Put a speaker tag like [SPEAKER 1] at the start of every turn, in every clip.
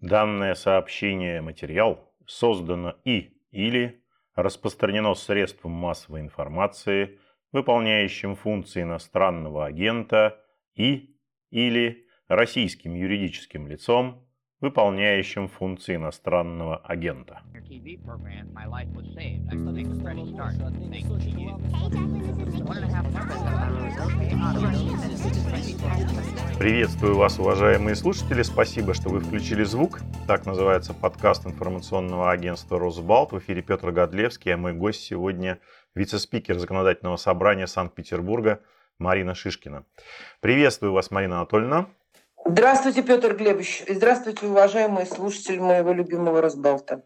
[SPEAKER 1] Данное сообщение материал создано и или распространено средством массовой информации, выполняющим функции иностранного агента и или российским юридическим лицом, выполняющим функции иностранного агента. Приветствую вас, уважаемые слушатели. Спасибо, что вы включили звук. Так называется подкаст информационного агентства «Росбалт». В эфире Петр Годлевский, а мой гость сегодня вице-спикер Законодательного собрания Санкт-Петербурга Марина Шишкина. Приветствую вас, Марина Анатольевна.
[SPEAKER 2] Здравствуйте, Петр Глебович. Здравствуйте, уважаемые слушатели моего любимого Росбалта.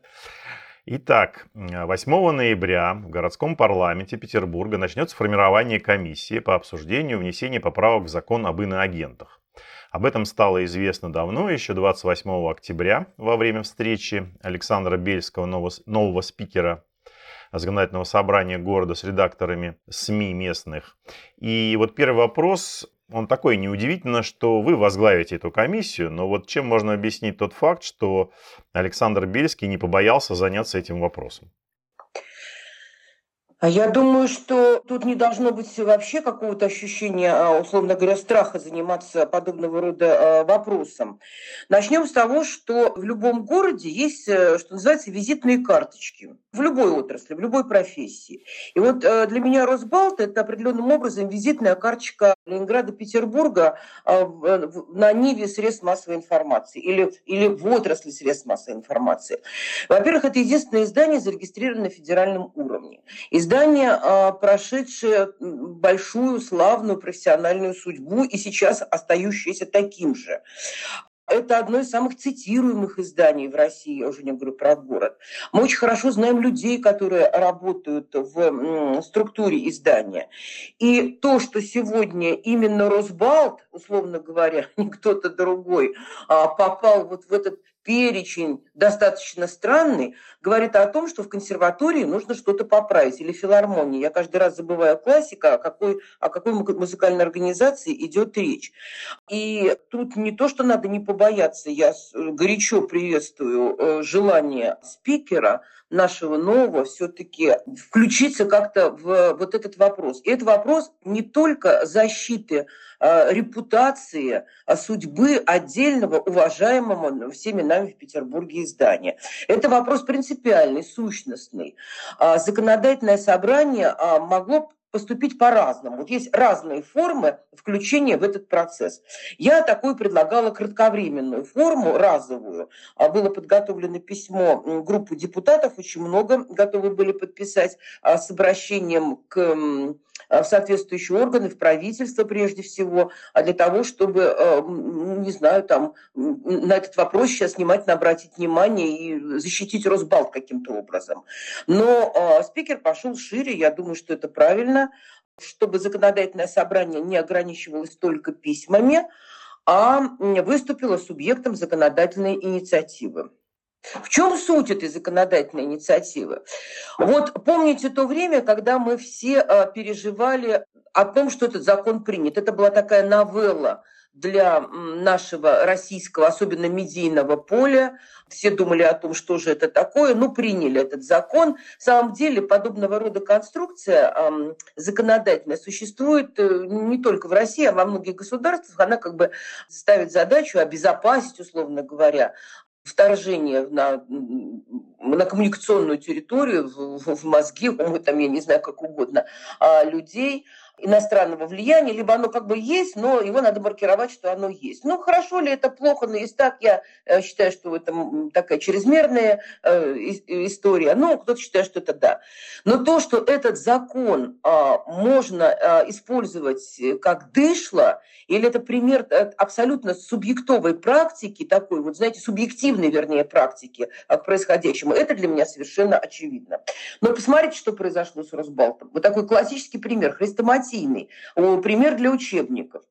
[SPEAKER 1] Итак, 8 ноября в городском парламенте Петербурга начнется формирование комиссии по обсуждению внесения поправок в закон об иноагентах. Об этом стало известно давно, еще 28 октября, во время встречи Александра Бельского, нового, нового спикера законодательного собрания города с редакторами СМИ местных. И вот первый вопрос, он такой, неудивительно, что вы возглавите эту комиссию, но вот чем можно объяснить тот факт, что Александр Бельский не побоялся заняться этим вопросом?
[SPEAKER 2] А я думаю, что тут не должно быть вообще какого-то ощущения, а, условно говоря, страха заниматься подобного рода а, вопросом. Начнем с того, что в любом городе есть, э, что называется, визитные карточки. В любой отрасли, в любой профессии. И вот э, для меня Росбалт – это определенным образом визитная карточка Ленинграда, Петербурга а, на ниве средств массовой информации или, или в отрасли средств массовой информации. Во-первых, это единственное издание, зарегистрированное на федеральном уровне. Издание, а, прошедшее большую, славную профессиональную судьбу и сейчас остающееся таким же. Это одно из самых цитируемых изданий в России, я уже не говорю про город. Мы очень хорошо знаем людей, которые работают в структуре издания. И то, что сегодня именно Росбалт, условно говоря, не кто-то другой, а, попал вот в этот перечень достаточно странный, говорит о том, что в консерватории нужно что-то поправить, или филармонии. Я каждый раз забываю классика, о какой, о какой музыкальной организации идет речь. И тут не то, что надо не побояться, я горячо приветствую э, желание спикера нашего нового все-таки включиться как-то в вот этот вопрос. И это вопрос не только защиты э, репутации, а судьбы отдельного уважаемого всеми нами в Петербурге издания. Это вопрос принципиальный, сущностный. А законодательное собрание а, могло поступить по-разному. Вот есть разные формы включения в этот процесс. Я такую предлагала кратковременную форму, разовую. А было подготовлено письмо группы депутатов, очень много готовы были подписать с обращением к в соответствующие органы, в правительство прежде всего, а для того, чтобы, не знаю, там, на этот вопрос сейчас внимательно обратить внимание и защитить Росбалт каким-то образом. Но спикер пошел шире, я думаю, что это правильно, чтобы законодательное собрание не ограничивалось только письмами, а выступило субъектом законодательной инициативы. В чем суть этой законодательной инициативы? Вот помните то время, когда мы все а, переживали о том, что этот закон принят. Это была такая новелла для нашего российского, особенно медийного поля. Все думали о том, что же это такое. Ну, приняли этот закон. В самом деле, подобного рода конструкция законодательная существует э, не только в России, а во многих государствах. Она как бы ставит задачу обезопасить, условно говоря, вторжение на, на коммуникационную территорию, в, в мозги, там, я не знаю, как угодно, а людей – иностранного влияния, либо оно как бы есть, но его надо маркировать, что оно есть. Ну, хорошо ли это, плохо, но если так, я э, считаю, что это такая чрезмерная э, история. Ну, кто-то считает, что это да. Но то, что этот закон а, можно а, использовать как дышло, или это пример э, абсолютно субъектовой практики, такой вот, знаете, субъективной, вернее, практики к происходящему, это для меня совершенно очевидно. Но посмотрите, что произошло с Росбалтом. Вот такой классический пример, хрестоматийный, пример для учебников.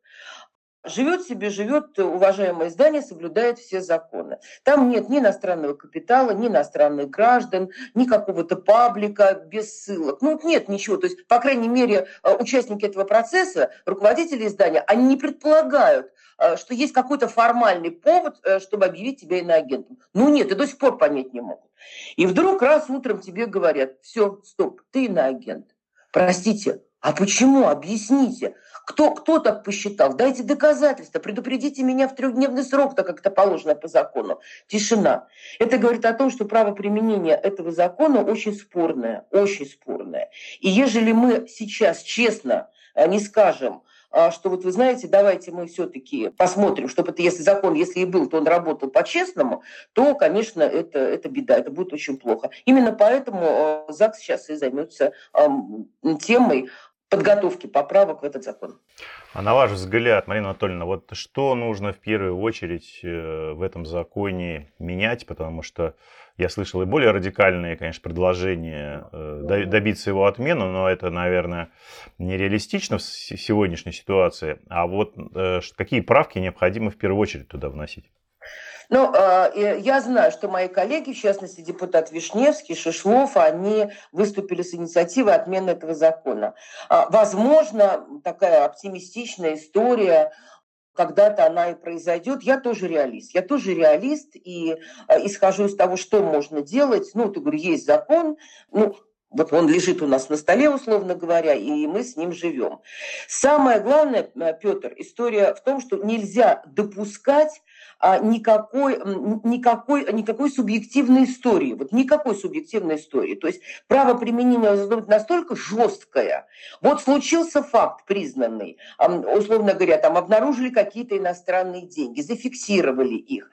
[SPEAKER 2] Живет себе, живет уважаемое здание, соблюдает все законы. Там нет ни иностранного капитала, ни иностранных граждан, ни какого-то паблика без ссылок. Ну, нет ничего. То есть, по крайней мере, э, участники этого процесса, руководители издания, они не предполагают, э, что есть какой-то формальный повод, э, чтобы объявить тебя иноагентом. Ну нет, и до сих пор понять не могут. И вдруг раз утром тебе говорят, все, стоп, ты иноагент. Простите, а почему? Объясните. Кто, кто так посчитал? Дайте доказательства, предупредите меня в трехдневный срок, так как это положено по закону. Тишина. Это говорит о том, что право применения этого закона очень спорное, очень спорное. И ежели мы сейчас честно э, не скажем, а, что вот вы знаете, давайте мы все-таки посмотрим, чтобы это, если закон, если и был, то он работал по-честному, то, конечно, это, это беда, это будет очень плохо. Именно поэтому э, ЗАГС сейчас и займется темой подготовки поправок в этот закон.
[SPEAKER 1] А на ваш взгляд, Марина Анатольевна, вот что нужно в первую очередь э, в этом законе менять, потому что я слышал и более радикальные, конечно, предложения э, добиться его отмену, но это, наверное, нереалистично в сегодняшней ситуации. А вот э, какие правки необходимо в первую очередь туда вносить?
[SPEAKER 2] Ну, э, я знаю, что мои коллеги, в частности, депутат Вишневский, Шишлов, они выступили с инициативой отмены этого закона. А, возможно, такая оптимистичная история когда-то она и произойдет. Я тоже реалист. Я тоже реалист и э, исхожу из того, что можно делать. Ну, ты говорю, есть закон, ну, вот он лежит у нас на столе, условно говоря, и мы с ним живем. Самое главное, э, Петр, история в том, что нельзя допускать а, никакой, никакой, никакой субъективной истории. Вот никакой субъективной истории. То есть право применения настолько жесткое. Вот случился факт признанный, условно говоря, там обнаружили какие-то иностранные деньги, зафиксировали их,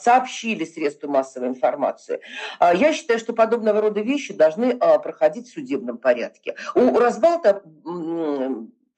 [SPEAKER 2] сообщили средства массовой информации. А, я считаю, что подобного рода вещи должны а, проходить в судебном порядке. У Разбалта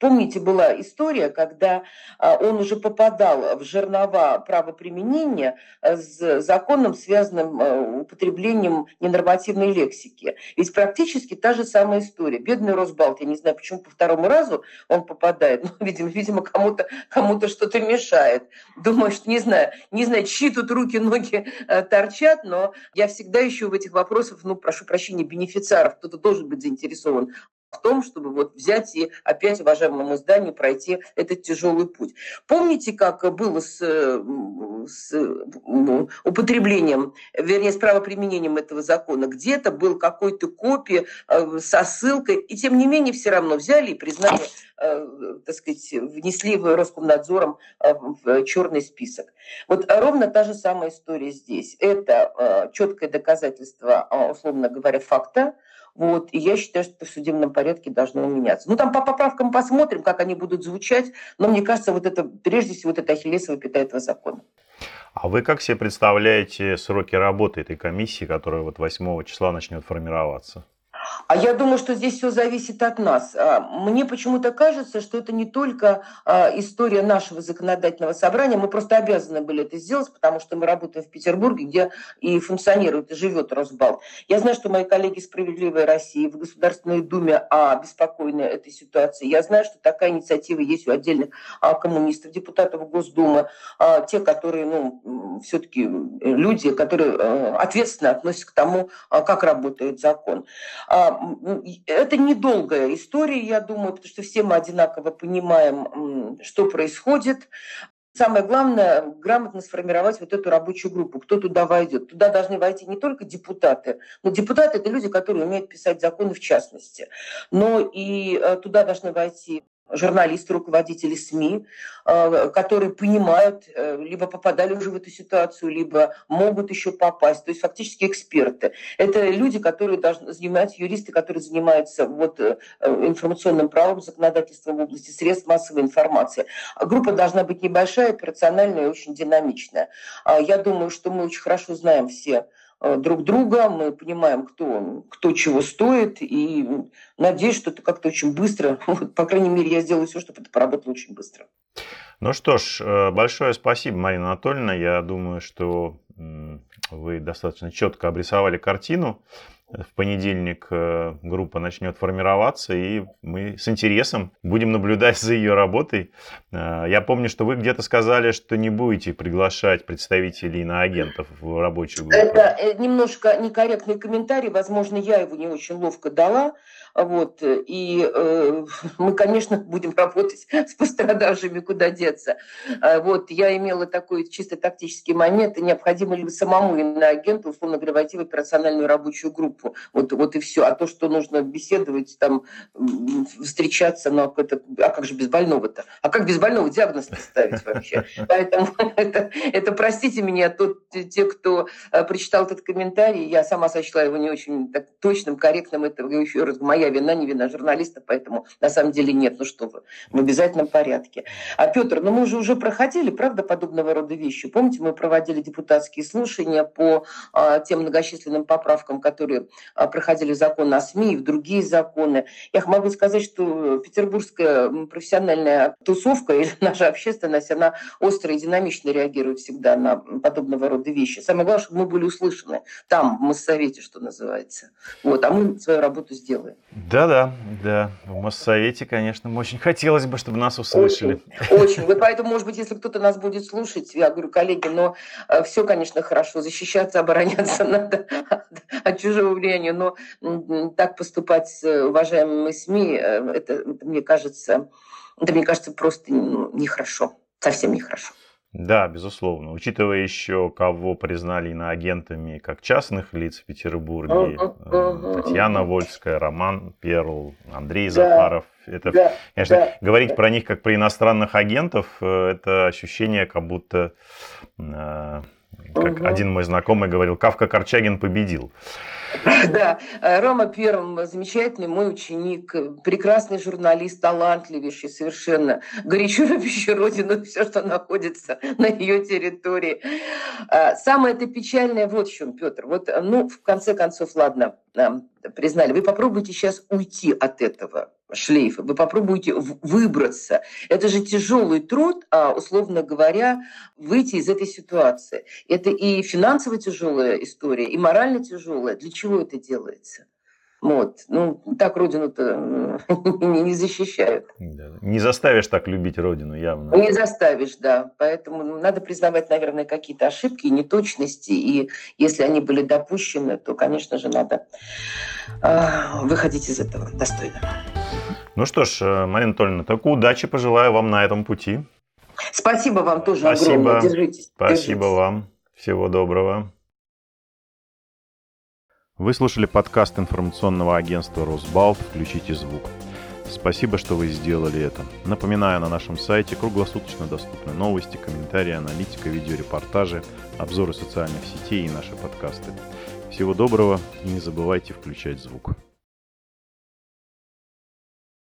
[SPEAKER 2] Помните, была история, когда а, он уже попадал в жернова правоприменения э, с законом, связанным э, употреблением ненормативной лексики. Ведь практически та же самая история. Бедный Росбалт, я не знаю, почему по второму разу он попадает, но, видимо, видимо кому-то кому что-то мешает. Думаю, что не знаю, не знаю, чьи тут руки, ноги э, торчат, но я всегда ищу в этих вопросах, ну, прошу прощения, бенефициаров, кто-то должен быть заинтересован в том, чтобы вот взять и опять уважаемому зданию пройти этот тяжелый путь. Помните, как было с, с употреблением, вернее, с правоприменением этого закона? Где-то был какой-то копия э, со ссылкой, и тем не менее все равно взяли и признали, э, так сказать, внесли в Роскомнадзором э, в черный список. Вот ровно та же самая история здесь. Это четкое доказательство, условно говоря, факта, вот, и я считаю, что это в судебном порядке должно меняться. Ну, там по поправкам посмотрим, как они будут звучать, но мне кажется, вот это, прежде всего, вот это ахиллесовая пята этого закона.
[SPEAKER 1] А вы как себе представляете сроки работы этой комиссии, которая вот 8 числа начнет формироваться?
[SPEAKER 2] А я думаю, что здесь все зависит от нас. А, мне почему-то кажется, что это не только а, история нашего законодательного собрания. Мы просто обязаны были это сделать, потому что мы работаем в Петербурге, где и функционирует, и живет Росбал. Я знаю, что мои коллеги «Справедливой России» в Государственной Думе обеспокоены этой ситуацией. Я знаю, что такая инициатива есть у отдельных а, коммунистов, депутатов Госдумы, те, которые, ну, все-таки люди, которые ответственно относятся к тому, как работает закон. Это недолгая история, я думаю, потому что все мы одинаково понимаем, что происходит. Самое главное – грамотно сформировать вот эту рабочую группу, кто туда войдет. Туда должны войти не только депутаты, но депутаты – это люди, которые умеют писать законы в частности, но и э, туда должны войти журналисты, руководители СМИ, э, которые понимают, э, либо попадали уже в эту ситуацию, либо могут еще попасть. То есть фактически эксперты. Это люди, которые должны заниматься, юристы, которые занимаются вот, э, информационным правом, законодательством в области средств массовой информации. Группа должна быть небольшая, операциональная и очень динамичная. А я думаю, что мы очень хорошо знаем все друг друга, мы понимаем, кто, кто чего стоит, и надеюсь, что это как-то очень быстро, вот, по крайней мере, я сделаю все, чтобы это поработало очень быстро.
[SPEAKER 1] Ну что ж, э, большое спасибо, Марина Анатольевна. Я думаю, что вы достаточно четко обрисовали картину в понедельник э, группа начнет формироваться, и мы с интересом будем наблюдать за ее работой. Э, я помню, что вы где-то сказали, что не будете приглашать представителей иноагентов в рабочую группу.
[SPEAKER 2] Это э, немножко некорректный комментарий, возможно, я его не очень ловко дала. Вот. И э, мы, конечно, будем работать с пострадавшими, куда деться. Вот. Я имела такой чисто тактический момент, необходимо ли самому иноагенту, условно говоря, войти в операциональную рабочую группу. Вот, вот и все. А то, что нужно беседовать, там, встречаться, ну, это, а как же без больного-то? А как без больного диагноз ставить вообще? Поэтому это, это простите меня, тот, те, кто э, прочитал этот комментарий, я сама сочла его не очень так, точным, корректным. Это еще раз моя вина, не вина журналиста, поэтому на самом деле нет. Ну что вы, в обязательном порядке. А Петр, ну мы же уже проходили, правда, подобного рода вещи. Помните, мы проводили депутатские слушания по а, тем многочисленным поправкам, которые а, проходили в закон о СМИ и в другие законы. Я могу сказать, что петербургская профессиональная тусовка или наша общественность, она остро и динамично реагирует всегда на подобного рода вещи. Самое главное, чтобы мы были услышаны там, в Моссовете, что называется. Вот, а мы свою работу сделаем.
[SPEAKER 1] Да-да, да. В Моссовете, конечно, очень хотелось бы, чтобы нас услышали.
[SPEAKER 2] Очень, очень. Вот поэтому, может быть, если кто-то нас будет слушать, я говорю, коллеги, но э, все, конечно, хорошо. Защищаться, обороняться надо от чужого влияния, но так поступать с уважаемыми СМИ, э, это, это мне кажется, это, мне кажется, просто нехорошо. Совсем нехорошо.
[SPEAKER 1] Да, безусловно. Учитывая еще, кого признали иноагентами как частных лиц в Петербурге, uh-huh, Татьяна Вольская, Роман Перл, Андрей да, Захаров. Это, да, конечно, да, говорить да. про них как про иностранных агентов, э, это ощущение, как будто, э, как uh-huh. один мой знакомый говорил, Кавка Корчагин победил.
[SPEAKER 2] Да, Рома Первым замечательный мой ученик, прекрасный журналист, талантливейший совершенно, горячо любящий родину, все, что находится на ее территории. А, самое это печальное вот в чем, Петр. Вот, ну, в конце концов, ладно, признали. Вы попробуйте сейчас уйти от этого шлейфа, вы попробуйте выбраться. Это же тяжелый труд, а, условно говоря, выйти из этой ситуации. Это и финансово тяжелая история, и морально тяжелая. Для чего это делается? Вот. Ну, так родину-то не защищают.
[SPEAKER 1] Не заставишь так любить родину, явно.
[SPEAKER 2] Не заставишь, да. Поэтому надо признавать, наверное, какие-то ошибки, неточности. И если они были допущены, то, конечно же, надо э, выходить из этого достойно.
[SPEAKER 1] Ну что ж, э, Марина Анатольевна, только удачи пожелаю вам на этом пути.
[SPEAKER 2] Спасибо вам тоже
[SPEAKER 1] Спасибо.
[SPEAKER 2] огромное. Держитесь.
[SPEAKER 1] Спасибо держитесь. вам. Всего доброго. Вы слушали подкаст информационного агентства «Росбалт. Включите звук». Спасибо, что вы сделали это. Напоминаю, на нашем сайте круглосуточно доступны новости, комментарии, аналитика, видеорепортажи, обзоры социальных сетей и наши подкасты. Всего доброго и не забывайте включать звук.